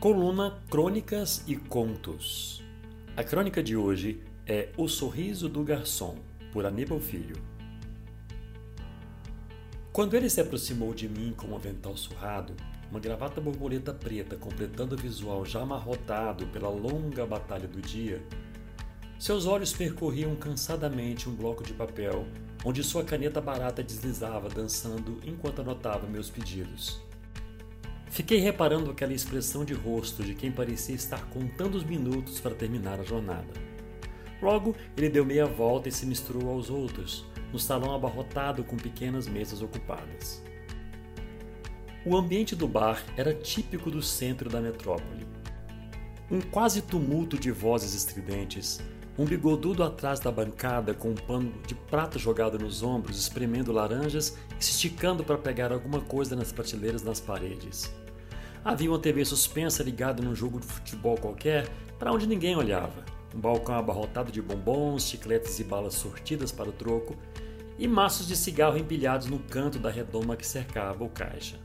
Coluna Crônicas e Contos. A crônica de hoje é O Sorriso do Garçom, por Aníbal Filho. Quando ele se aproximou de mim com um avental surrado, uma gravata borboleta preta completando o visual já amarrotado pela longa batalha do dia, seus olhos percorriam cansadamente um bloco de papel onde sua caneta barata deslizava dançando enquanto anotava meus pedidos. Fiquei reparando aquela expressão de rosto de quem parecia estar contando os minutos para terminar a jornada. Logo, ele deu meia volta e se misturou aos outros, no salão abarrotado com pequenas mesas ocupadas. O ambiente do bar era típico do centro da metrópole. Um quase tumulto de vozes estridentes, um bigodudo atrás da bancada com um pano de prata jogado nos ombros, espremendo laranjas e se esticando para pegar alguma coisa nas prateleiras nas paredes. Havia uma TV suspensa ligada num jogo de futebol qualquer para onde ninguém olhava. Um balcão abarrotado de bombons, chicletes e balas sortidas para o troco e maços de cigarro empilhados no canto da redoma que cercava o caixa.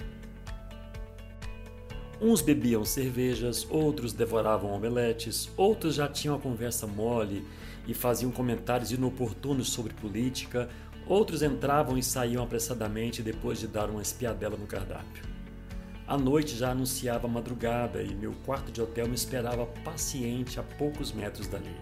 Uns bebiam cervejas, outros devoravam omeletes, outros já tinham a conversa mole e faziam comentários inoportunos sobre política, outros entravam e saíam apressadamente depois de dar uma espiadela no cardápio. A noite já anunciava madrugada e meu quarto de hotel me esperava paciente a poucos metros dali.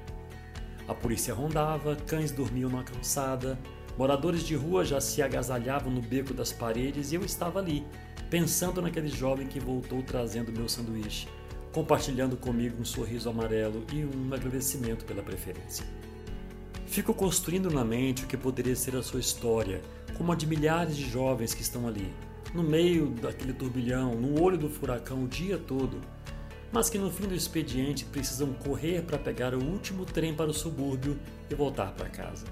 A polícia rondava, cães dormiam na calçada, moradores de rua já se agasalhavam no beco das paredes e eu estava ali, pensando naquele jovem que voltou trazendo meu sanduíche, compartilhando comigo um sorriso amarelo e um agradecimento pela preferência. Fico construindo na mente o que poderia ser a sua história, como a de milhares de jovens que estão ali, no meio daquele turbilhão, no olho do furacão o dia todo, mas que no fim do expediente precisam correr para pegar o último trem para o subúrbio e voltar para casa.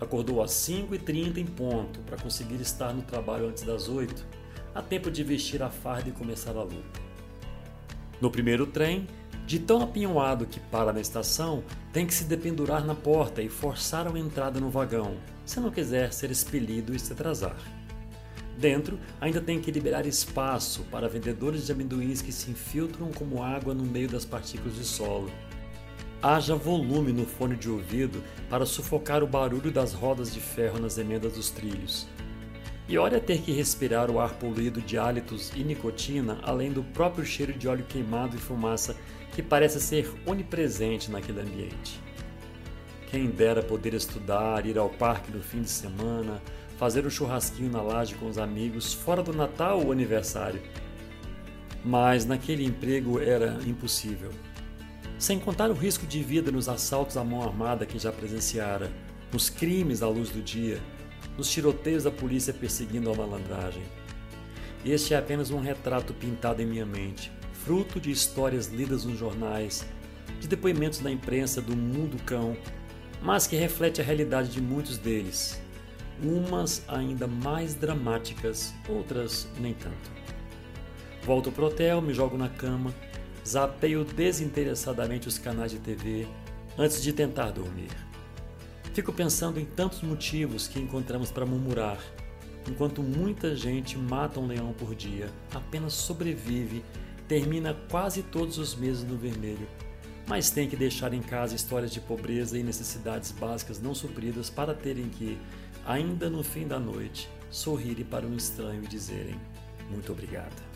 Acordou às 5h30 em ponto para conseguir estar no trabalho antes das 8, a tempo de vestir a farda e começar a luta. No primeiro trem, de tão apinhoado que para na estação, tem que se dependurar na porta e forçar a entrada no vagão, se não quiser ser expelido e se atrasar. Dentro, ainda tem que liberar espaço para vendedores de amendoins que se infiltram como água no meio das partículas de solo. Haja volume no fone de ouvido para sufocar o barulho das rodas de ferro nas emendas dos trilhos. E olha ter que respirar o ar poluído de hálitos e nicotina, além do próprio cheiro de óleo queimado e fumaça que parece ser onipresente naquele ambiente. Quem dera poder estudar, ir ao parque no fim de semana, fazer um churrasquinho na laje com os amigos, fora do Natal ou aniversário. Mas naquele emprego era impossível. Sem contar o risco de vida nos assaltos à mão armada que já presenciara, nos crimes à luz do dia, nos tiroteios da polícia perseguindo a malandragem. Este é apenas um retrato pintado em minha mente, fruto de histórias lidas nos jornais, de depoimentos da imprensa do mundo cão, mas que reflete a realidade de muitos deles, umas ainda mais dramáticas, outras nem tanto. Volto pro hotel, me jogo na cama, zapeio desinteressadamente os canais de TV antes de tentar dormir. Fico pensando em tantos motivos que encontramos para murmurar, enquanto muita gente mata um leão por dia, apenas sobrevive, termina quase todos os meses no vermelho, mas tem que deixar em casa histórias de pobreza e necessidades básicas não supridas para terem que ainda no fim da noite, sorrirem para um estranho e dizerem: Muito obrigada.